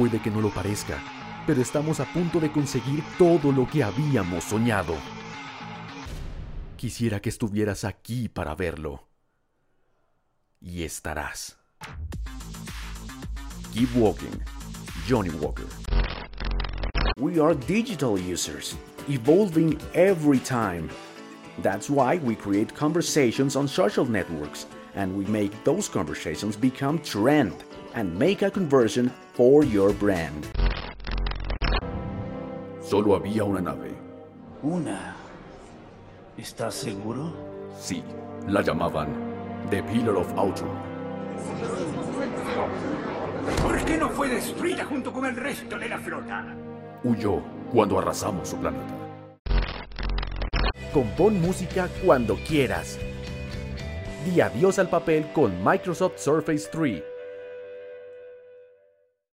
Puede que no lo parezca, pero estamos a punto de conseguir todo lo que habíamos soñado. Quisiera que estuvieras aquí para verlo. Y estarás. Keep walking, Johnny Walker. We are digital users, evolving every time. That's why we create conversations on social networks and we make those conversations become trend and make a conversion for your brand. Solo había una nave. Una. ¿Estás seguro? Sí, la llamaban The Pillar of Autumn. ¿Por qué no fue destruida junto con el resto de la flota? Huyó cuando arrasamos su planeta. Compón música cuando quieras. Di adiós al papel con Microsoft Surface 3